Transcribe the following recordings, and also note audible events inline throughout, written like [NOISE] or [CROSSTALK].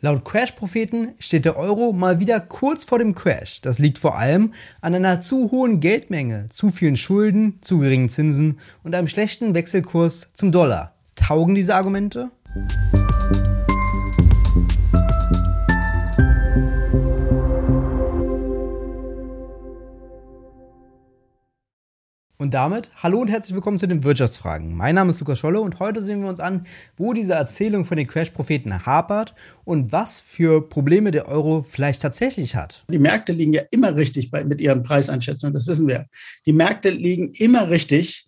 Laut Crash-Propheten steht der Euro mal wieder kurz vor dem Crash. Das liegt vor allem an einer zu hohen Geldmenge, zu vielen Schulden, zu geringen Zinsen und einem schlechten Wechselkurs zum Dollar. Taugen diese Argumente? Und damit hallo und herzlich willkommen zu den Wirtschaftsfragen. Mein Name ist Lukas Scholle und heute sehen wir uns an, wo diese Erzählung von den Crash-Propheten hapert und was für Probleme der Euro vielleicht tatsächlich hat. Die Märkte liegen ja immer richtig bei, mit ihren Preiseinschätzungen, das wissen wir. Die Märkte liegen immer richtig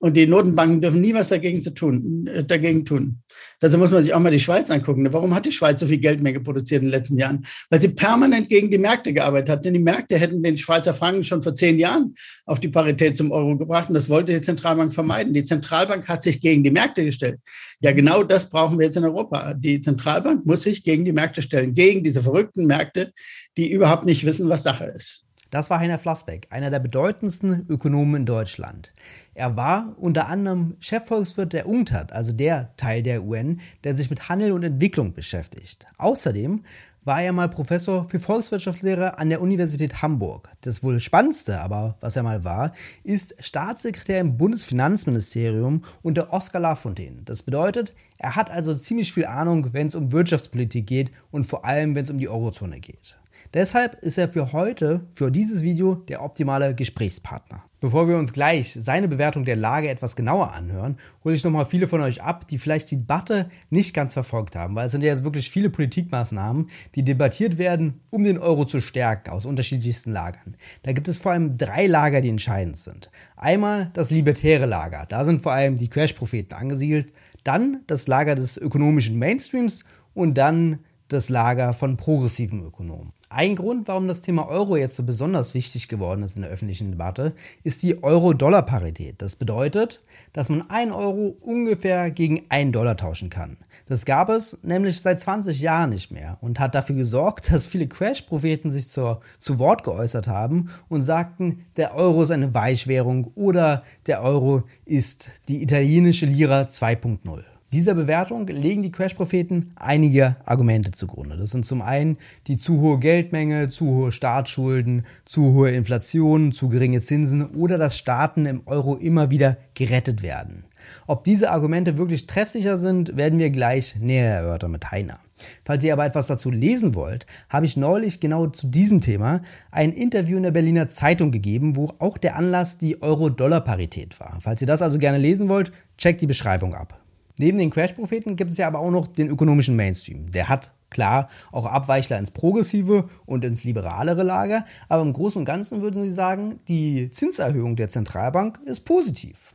und die Notenbanken dürfen nie was dagegen, zu tun, äh, dagegen tun. Dazu muss man sich auch mal die Schweiz angucken. Warum hat die Schweiz so viel Geldmenge produziert in den letzten Jahren? Weil sie permanent gegen die Märkte gearbeitet hat. Denn die Märkte hätten den Schweizer Franken schon vor zehn Jahren auf die Parität zum Euro gebracht. Und das wollte die Zentralbank vermeiden. Die Zentralbank hat sich gegen die Märkte gestellt. Ja, genau das brauchen wir jetzt in Europa. Die Zentralbank muss sich gegen die Märkte stellen, gegen diese verrückten Märkte, die überhaupt nicht wissen, was Sache ist. Das war Heiner Flassbeck, einer der bedeutendsten Ökonomen in Deutschland. Er war unter anderem Chefvolkswirt der UNCTAD, also der Teil der UN, der sich mit Handel und Entwicklung beschäftigt. Außerdem war er mal Professor für Volkswirtschaftslehre an der Universität Hamburg. Das wohl spannendste aber, was er mal war, ist Staatssekretär im Bundesfinanzministerium unter Oskar Lafontaine. Das bedeutet, er hat also ziemlich viel Ahnung, wenn es um Wirtschaftspolitik geht und vor allem, wenn es um die Eurozone geht. Deshalb ist er für heute, für dieses Video, der optimale Gesprächspartner. Bevor wir uns gleich seine Bewertung der Lage etwas genauer anhören, hole ich nochmal viele von euch ab, die vielleicht die Debatte nicht ganz verfolgt haben, weil es sind ja jetzt wirklich viele Politikmaßnahmen, die debattiert werden, um den Euro zu stärken, aus unterschiedlichsten Lagern. Da gibt es vor allem drei Lager, die entscheidend sind. Einmal das libertäre Lager, da sind vor allem die Crash-Propheten angesiedelt, dann das Lager des ökonomischen Mainstreams und dann das Lager von progressiven Ökonomen. Ein Grund, warum das Thema Euro jetzt so besonders wichtig geworden ist in der öffentlichen Debatte, ist die Euro-Dollar-Parität. Das bedeutet, dass man 1 Euro ungefähr gegen 1 Dollar tauschen kann. Das gab es nämlich seit 20 Jahren nicht mehr und hat dafür gesorgt, [LAUGHS] dass viele Crash-Propheten sich zur, zu Wort geäußert haben und sagten, der Euro ist eine Weichwährung oder der Euro ist die italienische Lira 2.0. Dieser Bewertung legen die Crash-Propheten einige Argumente zugrunde. Das sind zum einen die zu hohe Geldmenge, zu hohe Staatsschulden, zu hohe Inflation, zu geringe Zinsen oder dass Staaten im Euro immer wieder gerettet werden. Ob diese Argumente wirklich treffsicher sind, werden wir gleich näher erörtern mit Heiner. Falls ihr aber etwas dazu lesen wollt, habe ich neulich genau zu diesem Thema ein Interview in der Berliner Zeitung gegeben, wo auch der Anlass die Euro-Dollar-Parität war. Falls ihr das also gerne lesen wollt, checkt die Beschreibung ab. Neben den Crash-Propheten gibt es ja aber auch noch den ökonomischen Mainstream. Der hat klar auch Abweichler ins progressive und ins liberalere Lager, aber im Großen und Ganzen würden sie sagen, die Zinserhöhung der Zentralbank ist positiv.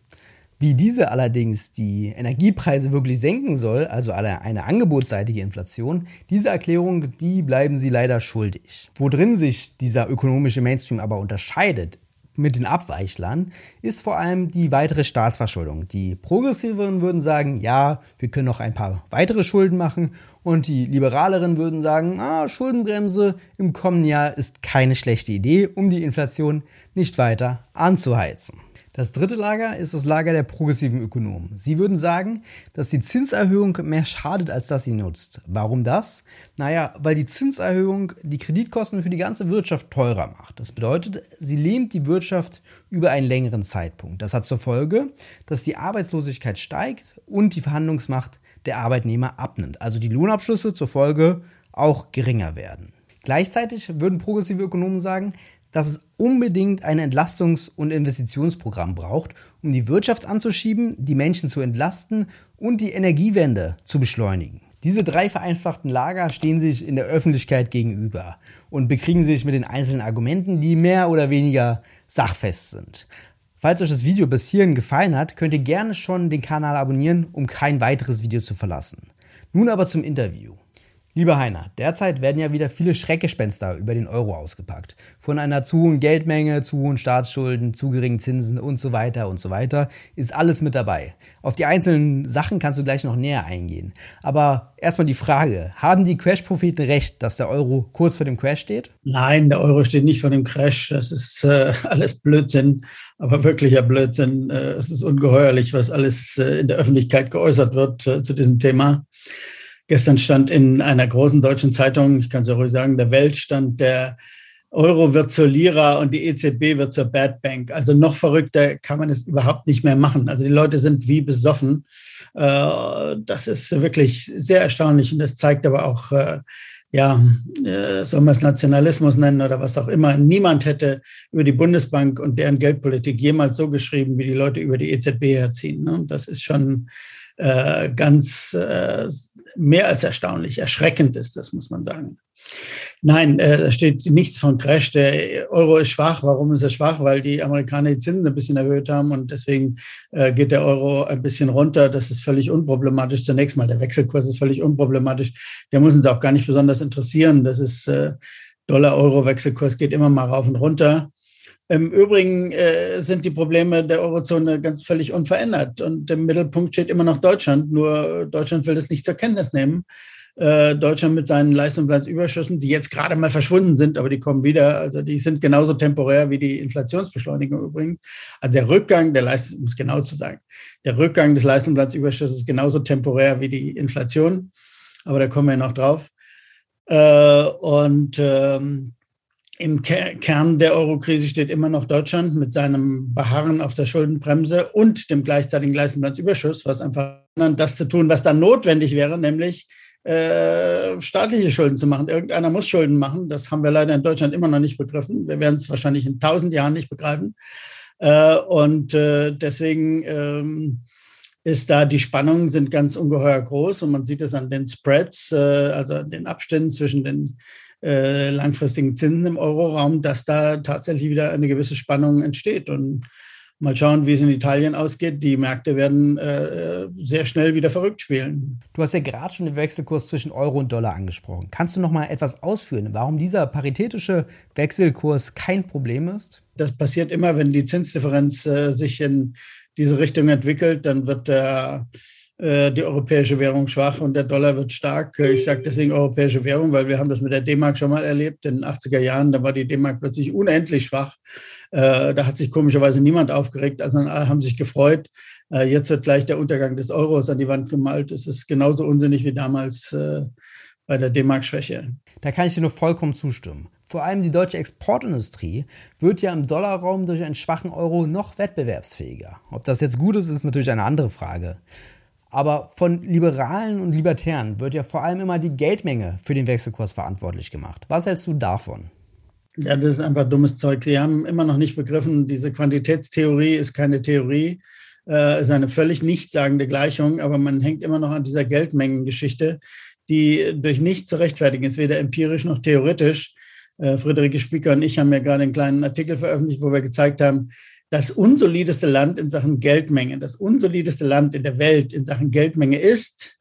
Wie diese allerdings die Energiepreise wirklich senken soll, also eine angebotsseitige Inflation, diese Erklärung, die bleiben sie leider schuldig. Worin sich dieser ökonomische Mainstream aber unterscheidet, mit den Abweichlern ist vor allem die weitere Staatsverschuldung. Die Progressiveren würden sagen, ja, wir können noch ein paar weitere Schulden machen und die Liberaleren würden sagen, ah, Schuldenbremse im kommenden Jahr ist keine schlechte Idee, um die Inflation nicht weiter anzuheizen. Das dritte Lager ist das Lager der progressiven Ökonomen. Sie würden sagen, dass die Zinserhöhung mehr schadet, als dass sie nutzt. Warum das? Naja, weil die Zinserhöhung die Kreditkosten für die ganze Wirtschaft teurer macht. Das bedeutet, sie lähmt die Wirtschaft über einen längeren Zeitpunkt. Das hat zur Folge, dass die Arbeitslosigkeit steigt und die Verhandlungsmacht der Arbeitnehmer abnimmt. Also die Lohnabschlüsse zur Folge auch geringer werden. Gleichzeitig würden progressive Ökonomen sagen, dass es unbedingt ein Entlastungs- und Investitionsprogramm braucht, um die Wirtschaft anzuschieben, die Menschen zu entlasten und die Energiewende zu beschleunigen. Diese drei vereinfachten Lager stehen sich in der Öffentlichkeit gegenüber und bekriegen sich mit den einzelnen Argumenten, die mehr oder weniger sachfest sind. Falls euch das Video bis hierhin gefallen hat, könnt ihr gerne schon den Kanal abonnieren, um kein weiteres Video zu verlassen. Nun aber zum Interview. Lieber Heiner, derzeit werden ja wieder viele Schreckgespenster über den Euro ausgepackt. Von einer zu hohen Geldmenge, zu hohen Staatsschulden, zu geringen Zinsen und so weiter und so weiter ist alles mit dabei. Auf die einzelnen Sachen kannst du gleich noch näher eingehen. Aber erstmal die Frage, haben die Crash-Propheten recht, dass der Euro kurz vor dem Crash steht? Nein, der Euro steht nicht vor dem Crash. Das ist äh, [LAUGHS] alles Blödsinn, aber wirklicher Blödsinn. Äh, es ist ungeheuerlich, was alles äh, in der Öffentlichkeit geäußert wird äh, zu diesem Thema. Gestern stand in einer großen deutschen Zeitung, ich kann es ja ruhig sagen, der Welt stand der Euro wird zur Lira und die EZB wird zur Bad Bank. Also noch verrückter kann man es überhaupt nicht mehr machen. Also die Leute sind wie besoffen. Äh, das ist wirklich sehr erstaunlich und das zeigt aber auch, äh, ja, äh, soll man es Nationalismus nennen oder was auch immer. Niemand hätte über die Bundesbank und deren Geldpolitik jemals so geschrieben, wie die Leute über die EZB herziehen. Ne? Das ist schon ganz mehr als erstaunlich. Erschreckend ist das, muss man sagen. Nein, äh, da steht nichts von Crash. Der Euro ist schwach. Warum ist er schwach? Weil die Amerikaner die Zinsen ein bisschen erhöht haben und deswegen äh, geht der Euro ein bisschen runter. Das ist völlig unproblematisch. Zunächst mal, der Wechselkurs ist völlig unproblematisch. Der muss uns auch gar nicht besonders interessieren. Das ist äh, Dollar-Euro-Wechselkurs geht immer mal rauf und runter. Im Übrigen äh, sind die Probleme der Eurozone ganz völlig unverändert und im Mittelpunkt steht immer noch Deutschland. Nur Deutschland will das nicht zur Kenntnis nehmen. Äh, Deutschland mit seinen Leistungsbilanzüberschüssen, die jetzt gerade mal verschwunden sind, aber die kommen wieder. Also die sind genauso temporär wie die Inflationsbeschleunigung übrigens. Also der Rückgang der Leistung, um es genau zu sagen, der Rückgang des Leistungsbilanzüberschusses ist genauso temporär wie die Inflation. Aber da kommen wir noch drauf. Äh, und ähm, im Kern der Eurokrise steht immer noch Deutschland mit seinem Beharren auf der Schuldenbremse und dem gleichzeitigen Leistungsbilanzüberschuss, was einfach das zu tun, was dann notwendig wäre, nämlich äh, staatliche Schulden zu machen. Irgendeiner muss Schulden machen. Das haben wir leider in Deutschland immer noch nicht begriffen. Wir werden es wahrscheinlich in tausend Jahren nicht begreifen. Äh, und äh, deswegen ähm, ist da die Spannungen sind ganz ungeheuer groß und man sieht es an den Spreads, äh, also an den Abständen zwischen den äh, langfristigen Zinsen im Euroraum, dass da tatsächlich wieder eine gewisse Spannung entsteht. Und Mal schauen, wie es in Italien ausgeht. Die Märkte werden äh, sehr schnell wieder verrückt spielen. Du hast ja gerade schon den Wechselkurs zwischen Euro und Dollar angesprochen. Kannst du noch mal etwas ausführen, warum dieser paritätische Wechselkurs kein Problem ist? Das passiert immer, wenn die Zinsdifferenz äh, sich in diese Richtung entwickelt, dann wird der äh, die europäische Währung schwach und der Dollar wird stark. Äh, ich sage deswegen europäische Währung, weil wir haben das mit der D-Mark schon mal erlebt. In den 80er Jahren, da war die D-Mark plötzlich unendlich schwach. Äh, da hat sich komischerweise niemand aufgeregt, also alle haben sich gefreut. Jetzt wird gleich der Untergang des Euros an die Wand gemalt. Es ist genauso unsinnig wie damals bei der D-Mark-Schwäche. Da kann ich dir nur vollkommen zustimmen. Vor allem die deutsche Exportindustrie wird ja im Dollarraum durch einen schwachen Euro noch wettbewerbsfähiger. Ob das jetzt gut ist, ist natürlich eine andere Frage. Aber von Liberalen und Libertären wird ja vor allem immer die Geldmenge für den Wechselkurs verantwortlich gemacht. Was hältst du davon? Ja, das ist einfach dummes Zeug. Die haben immer noch nicht begriffen, diese Quantitätstheorie ist keine Theorie, äh, ist eine völlig nichtssagende Gleichung, aber man hängt immer noch an dieser Geldmengengeschichte, die durch nichts zu rechtfertigen ist, weder empirisch noch theoretisch. Äh, Friederike Spieker und ich haben ja gerade einen kleinen Artikel veröffentlicht, wo wir gezeigt haben, das unsolideste Land in Sachen Geldmenge, das unsolideste Land in der Welt in Sachen Geldmenge ist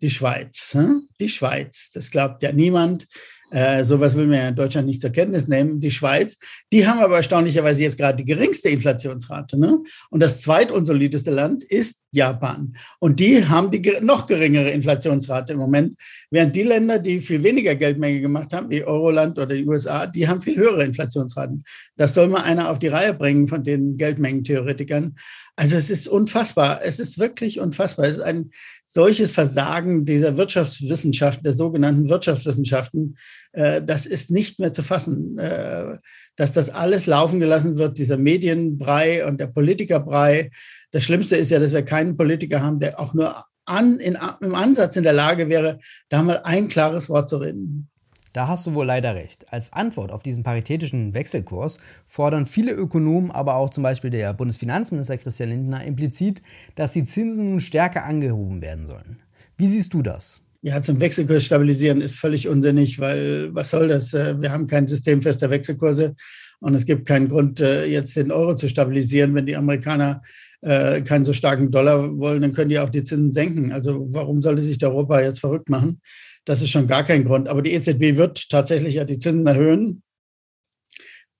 die Schweiz. Hm? Die Schweiz. Das glaubt ja niemand. Äh, sowas will man ja in Deutschland nicht zur Kenntnis nehmen. Die Schweiz, die haben aber erstaunlicherweise jetzt gerade die geringste Inflationsrate. Ne? Und das zweitunsolideste Land ist Japan. Und die haben die noch geringere Inflationsrate im Moment. Während die Länder, die viel weniger Geldmenge gemacht haben, wie Euroland oder die USA, die haben viel höhere Inflationsraten. Das soll mal einer auf die Reihe bringen von den Geldmengentheoretikern. Also es ist unfassbar. Es ist wirklich unfassbar. Es ist ein solches Versagen dieser Wirtschaftswissenschaften, der sogenannten Wirtschaftswissenschaften. Äh, das ist nicht mehr zu fassen. Äh, dass das alles laufen gelassen wird, dieser Medienbrei und der Politikerbrei. Das Schlimmste ist ja, dass wir keinen Politiker haben, der auch nur an, in, im Ansatz in der Lage wäre, da mal ein klares Wort zu reden. Da hast du wohl leider recht. Als Antwort auf diesen paritätischen Wechselkurs fordern viele Ökonomen, aber auch zum Beispiel der Bundesfinanzminister Christian Lindner implizit, dass die Zinsen nun stärker angehoben werden sollen. Wie siehst du das? Ja, zum Wechselkurs stabilisieren ist völlig unsinnig, weil was soll das? Äh, wir haben kein System fester Wechselkurse und es gibt keinen Grund, äh, jetzt den Euro zu stabilisieren. Wenn die Amerikaner äh, keinen so starken Dollar wollen, dann können die auch die Zinsen senken. Also warum sollte sich Europa jetzt verrückt machen? Das ist schon gar kein Grund. Aber die EZB wird tatsächlich ja die Zinsen erhöhen.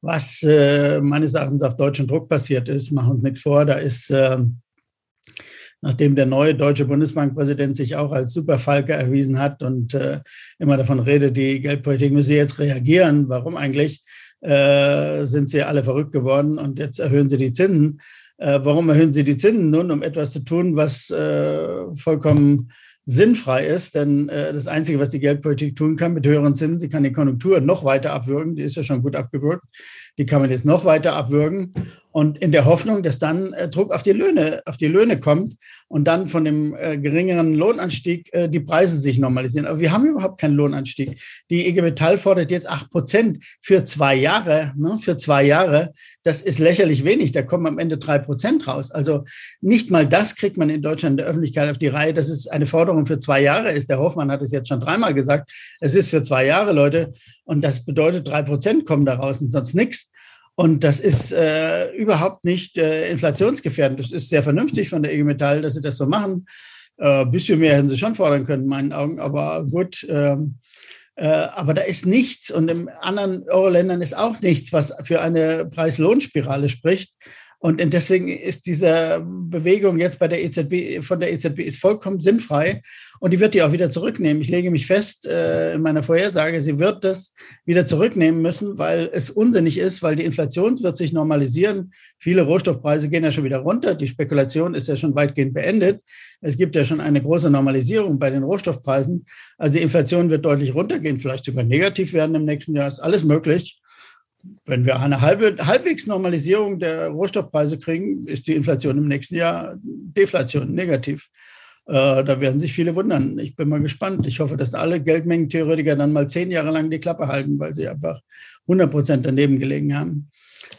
Was äh, meines Erachtens auf deutschen Druck passiert ist, machen uns nichts vor. Da ist, äh, nachdem der neue deutsche Bundesbankpräsident sich auch als Superfalke erwiesen hat und äh, immer davon redet, die Geldpolitik müsse jetzt reagieren. Warum eigentlich? Äh, sind sie alle verrückt geworden und jetzt erhöhen sie die Zinsen. Äh, warum erhöhen sie die Zinsen nun? Um etwas zu tun, was äh, vollkommen sinnfrei ist, denn äh, das Einzige, was die Geldpolitik tun kann mit höheren Zinsen, sie kann die Konjunktur noch weiter abwürgen, die ist ja schon gut abgewürgt, die kann man jetzt noch weiter abwürgen und in der Hoffnung, dass dann äh, Druck auf die Löhne, auf die Löhne kommt und dann von dem äh, geringeren Lohnanstieg äh, die Preise sich normalisieren. Aber wir haben überhaupt keinen Lohnanstieg. Die IG Metall fordert jetzt acht Prozent für zwei Jahre, ne, für zwei Jahre. Das ist lächerlich wenig. Da kommen am Ende drei Prozent raus. Also nicht mal das kriegt man in Deutschland in der Öffentlichkeit auf die Reihe. Das ist eine Forderung für zwei Jahre ist. Der Hoffmann hat es jetzt schon dreimal gesagt. Es ist für zwei Jahre, Leute. Und das bedeutet, drei Prozent kommen da raus und sonst nichts. Und das ist äh, überhaupt nicht äh, inflationsgefährdend. Das ist sehr vernünftig von der IG Metall, dass sie das so machen. Äh, bisschen mehr hätten sie schon fordern können, in meinen Augen. Aber gut, ähm, äh, aber da ist nichts und in anderen Euro-Ländern ist auch nichts, was für eine Preis-Lohn-Spirale spricht. Und deswegen ist diese Bewegung jetzt bei der EZB, von der EZB ist vollkommen sinnfrei. Und die wird die auch wieder zurücknehmen. Ich lege mich fest äh, in meiner Vorhersage, sie wird das wieder zurücknehmen müssen, weil es unsinnig ist, weil die Inflation wird sich normalisieren. Viele Rohstoffpreise gehen ja schon wieder runter. Die Spekulation ist ja schon weitgehend beendet. Es gibt ja schon eine große Normalisierung bei den Rohstoffpreisen. Also die Inflation wird deutlich runtergehen, vielleicht sogar negativ werden im nächsten Jahr. Ist alles möglich wenn wir eine halbe, halbwegs Normalisierung der Rohstoffpreise kriegen, ist die Inflation im nächsten Jahr Deflation, negativ. Äh, da werden sich viele wundern. Ich bin mal gespannt. Ich hoffe, dass alle Geldmengentheoretiker dann mal zehn Jahre lang die Klappe halten, weil sie einfach 100 Prozent daneben gelegen haben.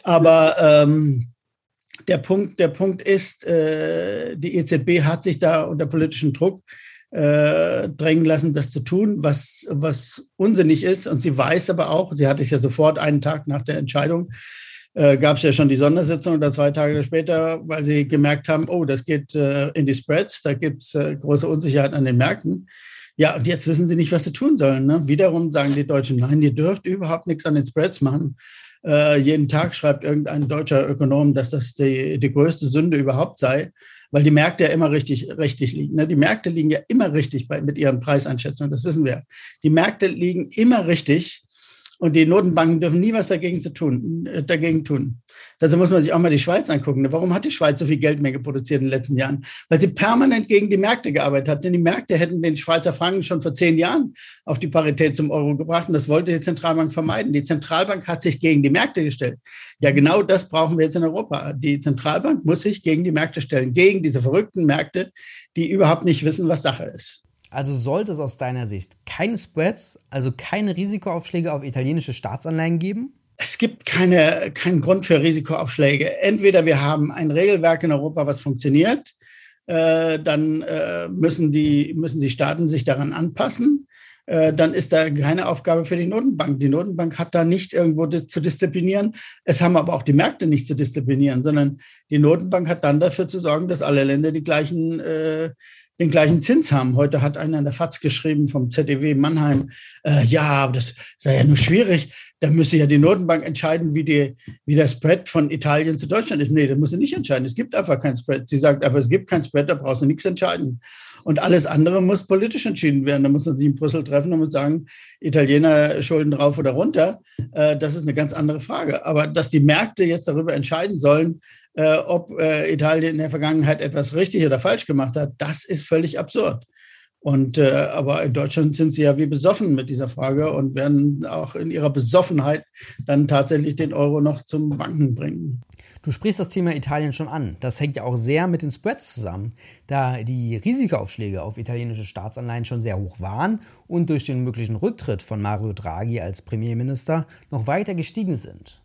Aber ähm, der, Punkt, der Punkt ist, äh, die EZB hat sich da unter politischem Druck äh, drängen lassen, das zu tun, was, was unsinnig ist. Und sie weiß aber auch, sie hat es ja sofort einen Tag nach der Entscheidung, äh, gab es ja schon die Sondersitzung oder zwei Tage später, weil sie gemerkt haben, oh, das geht äh, in die Spreads, da gibt es äh, große Unsicherheit an den Märkten. Ja, und jetzt wissen sie nicht, was sie tun sollen. Ne? Wiederum sagen die Deutschen, nein, ihr dürft überhaupt nichts an den Spreads machen. Äh, jeden Tag schreibt irgendein deutscher Ökonom, dass das die, die größte Sünde überhaupt sei weil die Märkte ja immer richtig, richtig liegen. Ne? Die Märkte liegen ja immer richtig bei, mit ihren Preiseinschätzungen, das wissen wir. Die Märkte liegen immer richtig und die Notenbanken dürfen nie was dagegen, zu tun, äh, dagegen tun. Dazu muss man sich auch mal die Schweiz angucken. Warum hat die Schweiz so viel Geldmenge produziert in den letzten Jahren? Weil sie permanent gegen die Märkte gearbeitet hat. Denn die Märkte hätten den Schweizer Franken schon vor zehn Jahren auf die Parität zum Euro gebracht. Und das wollte die Zentralbank vermeiden. Die Zentralbank hat sich gegen die Märkte gestellt. Ja, genau das brauchen wir jetzt in Europa. Die Zentralbank muss sich gegen die Märkte stellen, gegen diese verrückten Märkte, die überhaupt nicht wissen, was Sache ist. Also sollte es aus deiner Sicht keine Spreads, also keine Risikoaufschläge auf italienische Staatsanleihen geben? Es gibt keine, keinen Grund für Risikoaufschläge. Entweder wir haben ein Regelwerk in Europa, was funktioniert, äh, dann äh, müssen, die, müssen die Staaten sich daran anpassen. Äh, dann ist da keine Aufgabe für die Notenbank. Die Notenbank hat da nicht irgendwo zu disziplinieren. Es haben aber auch die Märkte nicht zu disziplinieren, sondern die Notenbank hat dann dafür zu sorgen, dass alle Länder die gleichen äh, den gleichen Zins haben. Heute hat einer in der FAZ geschrieben vom ZDW Mannheim, äh, ja, das sei ja nur schwierig. Da müsse ja die Notenbank entscheiden, wie, die, wie der Spread von Italien zu Deutschland ist. Nee, das muss sie nicht entscheiden. Es gibt einfach keinen Spread. Sie sagt aber, es gibt keinen Spread, da brauchst du nichts entscheiden. Und alles andere muss politisch entschieden werden. Da muss man sich in Brüssel treffen und sagen, Italiener schulden drauf oder runter. Äh, das ist eine ganz andere Frage. Aber dass die Märkte jetzt darüber entscheiden sollen, äh, ob äh, Italien in der Vergangenheit etwas richtig oder falsch gemacht hat, das ist völlig absurd. Und äh, aber in Deutschland sind sie ja wie besoffen mit dieser Frage und werden auch in ihrer Besoffenheit dann tatsächlich den Euro noch zum Banken bringen. Du sprichst das Thema Italien schon an. Das hängt ja auch sehr mit den Spreads zusammen, da die Risikoaufschläge auf italienische Staatsanleihen schon sehr hoch waren und durch den möglichen Rücktritt von Mario Draghi als Premierminister noch weiter gestiegen sind.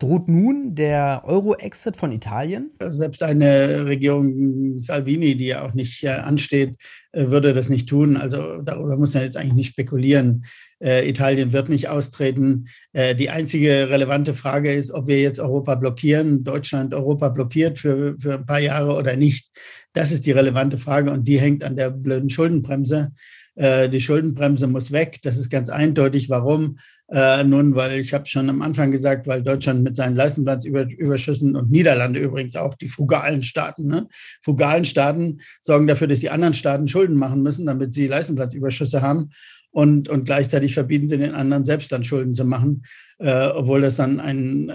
Droht nun der Euro-Exit von Italien? Selbst eine Regierung Salvini, die ja auch nicht ansteht, äh, würde das nicht tun. Also darüber muss man jetzt eigentlich nicht spekulieren. Äh, Italien wird nicht austreten. Äh, die einzige relevante Frage ist, ob wir jetzt Europa blockieren, Deutschland Europa blockiert für, für ein paar Jahre oder nicht. Das ist die relevante Frage und die hängt an der blöden Schuldenbremse. Die Schuldenbremse muss weg. Das ist ganz eindeutig. Warum? Äh, nun, weil ich habe schon am Anfang gesagt, weil Deutschland mit seinen Leistungsbilanzüberschüssen und Niederlande übrigens auch, die frugalen Staaten, ne? frugalen Staaten sorgen dafür, dass die anderen Staaten Schulden machen müssen, damit sie Leistungsbilanzüberschüsse haben. und, und gleichzeitig verbieten sie den anderen selbst dann Schulden zu machen, äh, obwohl das dann ein, äh,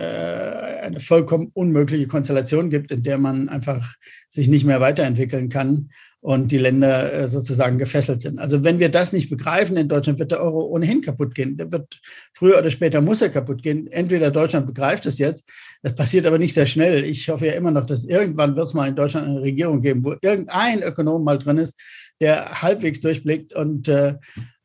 eine vollkommen unmögliche Konstellation gibt, in der man einfach sich nicht mehr weiterentwickeln kann und die Länder äh, sozusagen gefesselt sind. Also wenn wir das nicht begreifen in Deutschland, wird der Euro ohnehin kaputt gehen. Der wird früher oder später muss er kaputt gehen. Entweder Deutschland begreift es jetzt, das passiert aber nicht sehr schnell. Ich hoffe ja immer noch, dass irgendwann wird es mal in Deutschland eine Regierung geben, wo irgendein Ökonom mal drin ist, der halbwegs durchblickt und, äh,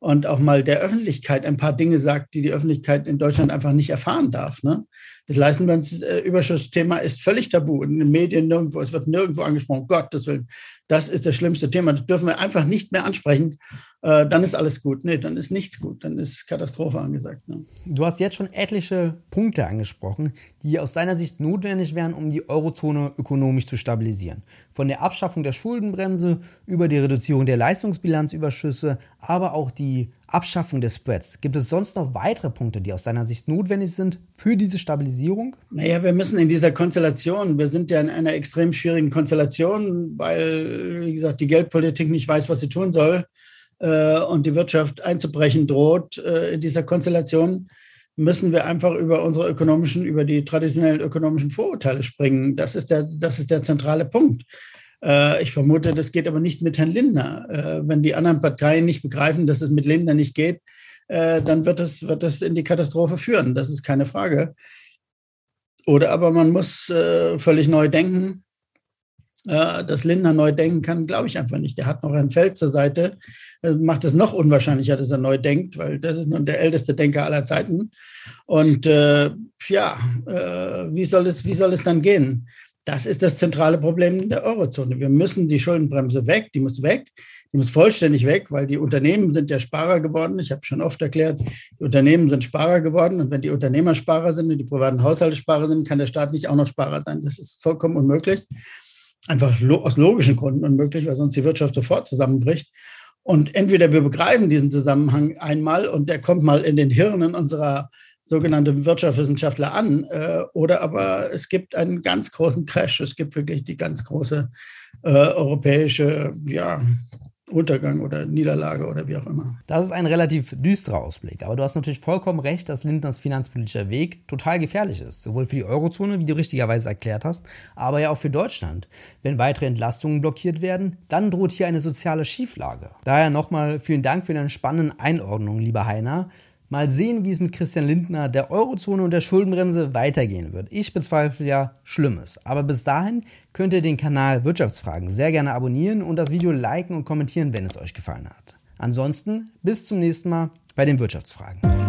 und auch mal der Öffentlichkeit ein paar Dinge sagt, die die Öffentlichkeit in Deutschland einfach nicht erfahren darf. Ne? Das Leistenbandsüberschussthema ist völlig tabu. In den Medien nirgendwo, es wird nirgendwo angesprochen. Gottes Willen, das ist das schlimmste Thema. Das dürfen wir einfach nicht mehr ansprechen. Äh, dann ist alles gut. Nee, dann ist nichts gut. Dann ist Katastrophe angesagt. Ne? Du hast jetzt schon etliche Punkte angesprochen, die aus deiner Sicht notwendig wären, um die Eurozone ökonomisch zu stabilisieren. Von der Abschaffung der Schuldenbremse über die Reduzierung der Leistungsbilanzüberschüsse, aber auch die Abschaffung des Spreads. Gibt es sonst noch weitere Punkte, die aus deiner Sicht notwendig sind für diese Stabilisierung? Naja, wir müssen in dieser Konstellation, wir sind ja in einer extrem schwierigen Konstellation, weil, wie gesagt, die Geldpolitik nicht weiß, was sie tun soll äh, und die Wirtschaft einzubrechen droht. Äh, in dieser Konstellation müssen wir einfach über unsere ökonomischen, über die traditionellen ökonomischen Vorurteile springen. Das ist der, das ist der zentrale Punkt. Äh, ich vermute, das geht aber nicht mit Herrn Lindner. Äh, wenn die anderen Parteien nicht begreifen, dass es mit Lindner nicht geht, äh, dann wird das, wird das in die Katastrophe führen. Das ist keine Frage. Oder aber man muss völlig neu denken. dass Lindner neu denken kann, glaube ich einfach nicht. Der hat noch ein Feld zur Seite. Das macht es noch unwahrscheinlicher, dass er neu denkt, weil das ist nun der älteste Denker aller Zeiten. Und äh, ja, wie, soll es, wie soll es dann gehen? Das ist das zentrale Problem der Eurozone. Wir müssen die Schuldenbremse weg, die muss weg, die muss vollständig weg, weil die Unternehmen sind ja Sparer geworden. Ich habe schon oft erklärt, die Unternehmen sind Sparer geworden und wenn die Unternehmer Sparer sind und die privaten Haushalte Sparer sind, kann der Staat nicht auch noch Sparer sein. Das ist vollkommen unmöglich. Einfach aus logischen Gründen unmöglich, weil sonst die Wirtschaft sofort zusammenbricht. Und entweder wir begreifen diesen Zusammenhang einmal und der kommt mal in den Hirnen unserer sogenannte Wirtschaftswissenschaftler an. Äh, oder aber es gibt einen ganz großen Crash. Es gibt wirklich die ganz große äh, europäische ja, Untergang oder Niederlage oder wie auch immer. Das ist ein relativ düsterer Ausblick. Aber du hast natürlich vollkommen recht, dass Lindners finanzpolitischer Weg total gefährlich ist. Sowohl für die Eurozone, wie du richtigerweise erklärt hast, aber ja auch für Deutschland. Wenn weitere Entlastungen blockiert werden, dann droht hier eine soziale Schieflage. Daher nochmal vielen Dank für deine spannenden Einordnungen, lieber Heiner. Mal sehen, wie es mit Christian Lindner, der Eurozone und der Schuldenbremse weitergehen wird. Ich bezweifle ja Schlimmes. Aber bis dahin könnt ihr den Kanal Wirtschaftsfragen sehr gerne abonnieren und das Video liken und kommentieren, wenn es euch gefallen hat. Ansonsten bis zum nächsten Mal bei den Wirtschaftsfragen.